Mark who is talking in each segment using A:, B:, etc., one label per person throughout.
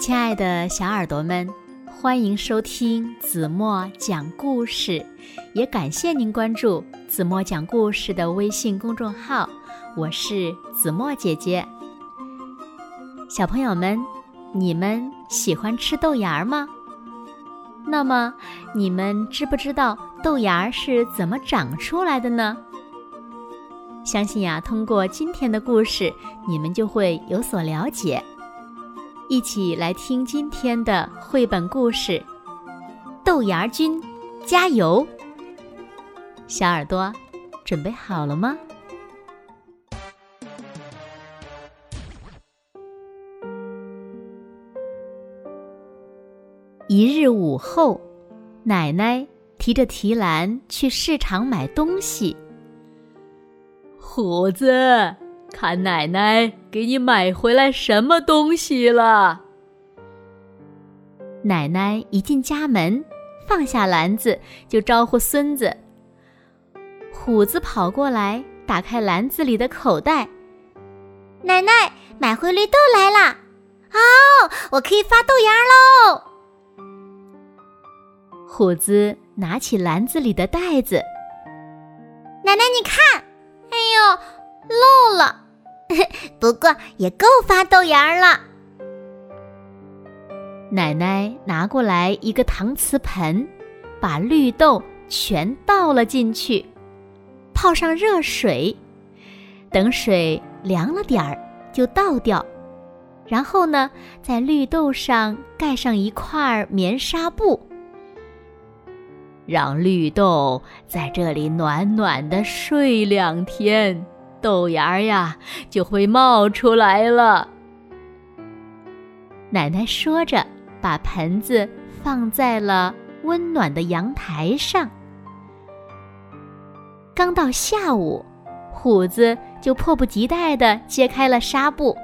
A: 亲爱的小耳朵们，欢迎收听子墨讲故事，也感谢您关注子墨讲故事的微信公众号。我是子墨姐姐。小朋友们，你们喜欢吃豆芽吗？那么，你们知不知道豆芽是怎么长出来的呢？相信呀，通过今天的故事，你们就会有所了解。一起来听今天的绘本故事《豆芽君，加油！》小耳朵，准备好了吗？一日午后，奶奶提着提篮去市场买东西。
B: 虎子，看奶奶给你买回来什么东西了？
A: 奶奶一进家门，放下篮子就招呼孙子。虎子跑过来，打开篮子里的口袋。
C: 奶奶买回绿豆来了，哦，我可以发豆芽喽！
A: 虎子拿起篮子里的袋子，
C: 奶奶你看。哎呦，漏了，不过也够发豆芽了。
A: 奶奶拿过来一个搪瓷盆，把绿豆全倒了进去，泡上热水，等水凉了点儿就倒掉。然后呢，在绿豆上盖上一块棉纱布。
B: 让绿豆在这里暖暖的睡两天，豆芽呀就会冒出来了。
A: 奶奶说着，把盆子放在了温暖的阳台上。刚到下午，虎子就迫不及待地揭开了纱布。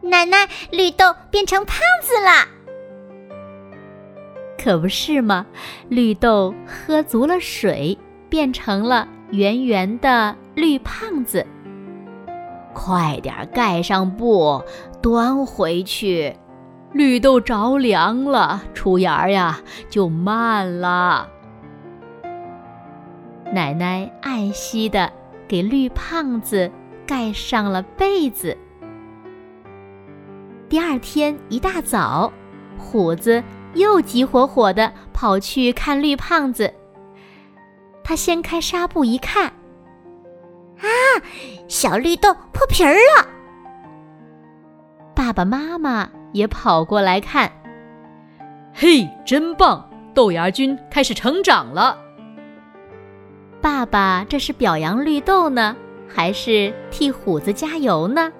C: 奶奶，绿豆变成胖子了。
A: 可不是吗？绿豆喝足了水，变成了圆圆的绿胖子。
B: 快点盖上布，端回去。绿豆着凉了，出芽呀就慢了。
A: 奶奶爱惜的给绿胖子盖上了被子。第二天一大早，虎子。又急火火的跑去看绿胖子。他掀开纱布一看，
C: 啊，小绿豆破皮儿了。
A: 爸爸妈妈也跑过来看，
B: 嘿，真棒！豆芽菌开始成长了。
A: 爸爸这是表扬绿豆呢，还是替虎子加油呢？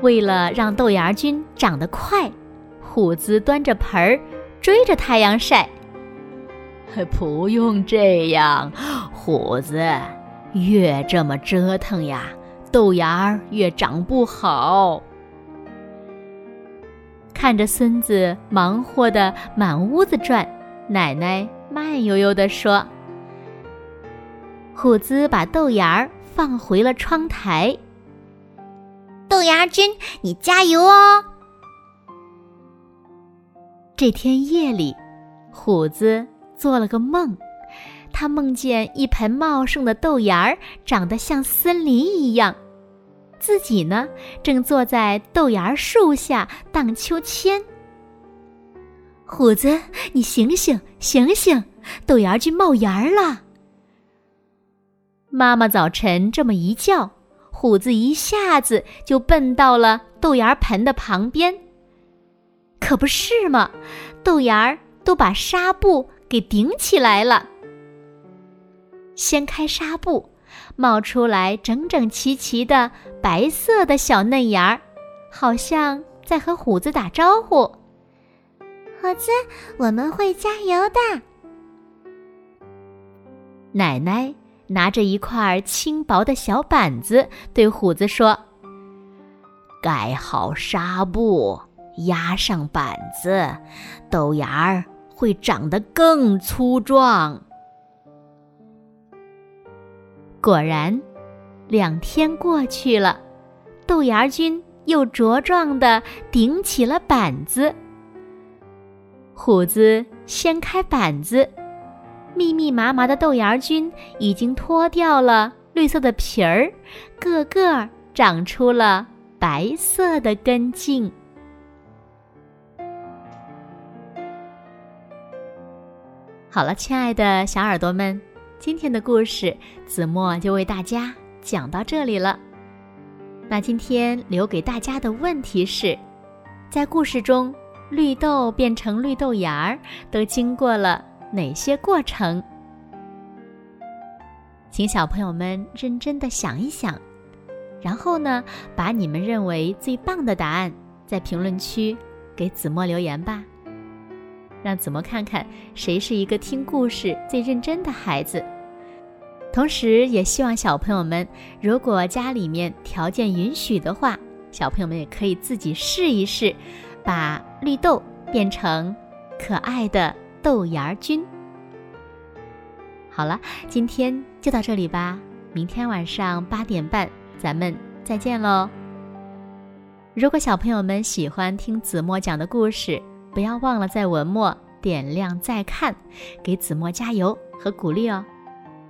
A: 为了让豆芽菌长得快。虎子端着盆儿，追着太阳晒。
B: 不用这样，虎子，越这么折腾呀，豆芽儿越长不好。
A: 看着孙子忙活的满屋子转，奶奶慢悠悠地说：“虎子把豆芽儿放回了窗台。
C: 豆芽君，你加油哦！”
A: 这天夜里，虎子做了个梦，他梦见一盆茂盛的豆芽儿长得像森林一样，自己呢正坐在豆芽树下荡秋千。虎子，你醒醒，醒醒，豆芽去冒芽了！妈妈早晨这么一叫，虎子一下子就奔到了豆芽盆的旁边。可不是嘛，豆芽儿都把纱布给顶起来了。掀开纱布，冒出来整整齐齐的白色的小嫩芽儿，好像在和虎子打招呼：“
C: 虎子，我们会加油的。”
A: 奶奶拿着一块轻薄的小板子，对虎子说：“
B: 盖好纱布。”压上板子，豆芽儿会长得更粗壮。
A: 果然，两天过去了，豆芽君又茁壮地顶起了板子。虎子掀开板子，密密麻麻的豆芽菌已经脱掉了绿色的皮儿，个个长出了白色的根茎。好了，亲爱的小耳朵们，今天的故事子墨就为大家讲到这里了。那今天留给大家的问题是，在故事中，绿豆变成绿豆芽儿都经过了哪些过程？请小朋友们认真的想一想，然后呢，把你们认为最棒的答案在评论区给子墨留言吧。让子墨看看谁是一个听故事最认真的孩子。同时，也希望小朋友们，如果家里面条件允许的话，小朋友们也可以自己试一试，把绿豆变成可爱的豆芽菌。好了，今天就到这里吧。明天晚上八点半，咱们再见喽。如果小朋友们喜欢听子墨讲的故事，不要忘了在文末点亮再看，给子墨加油和鼓励哦。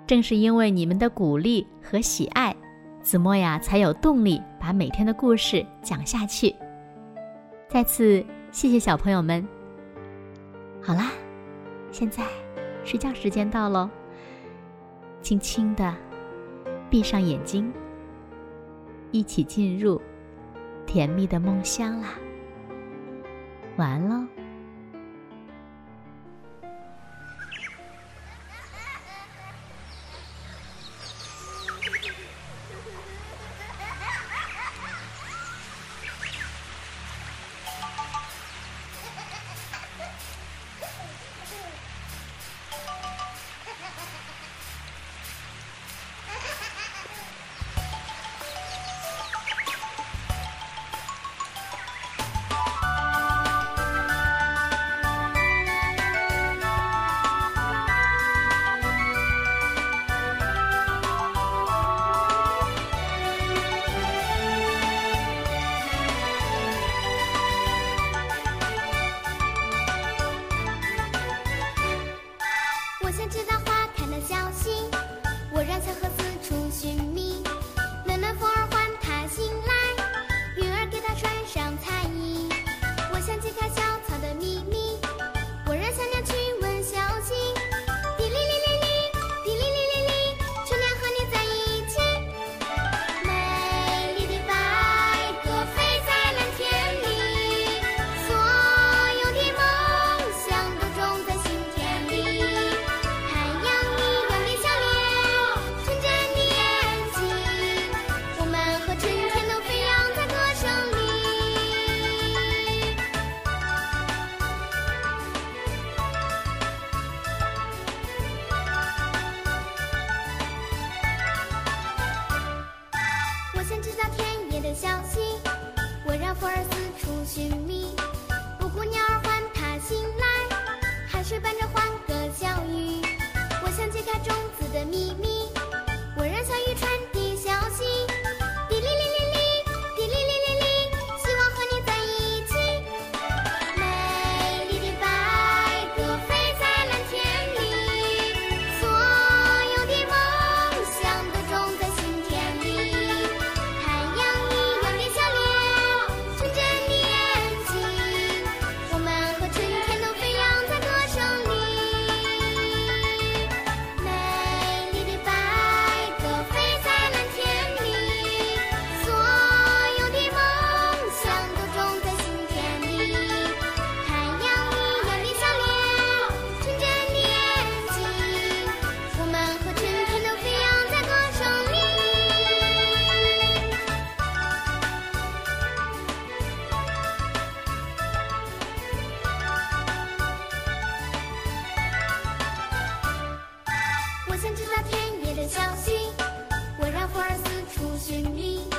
A: 正是因为你们的鼓励和喜爱，子墨呀才有动力把每天的故事讲下去。再次谢谢小朋友们。好啦，现在睡觉时间到喽，轻轻的闭上眼睛，一起进入甜蜜的梦乡啦。完了。
C: 我想知道田野的小溪，我让花儿四处寻觅。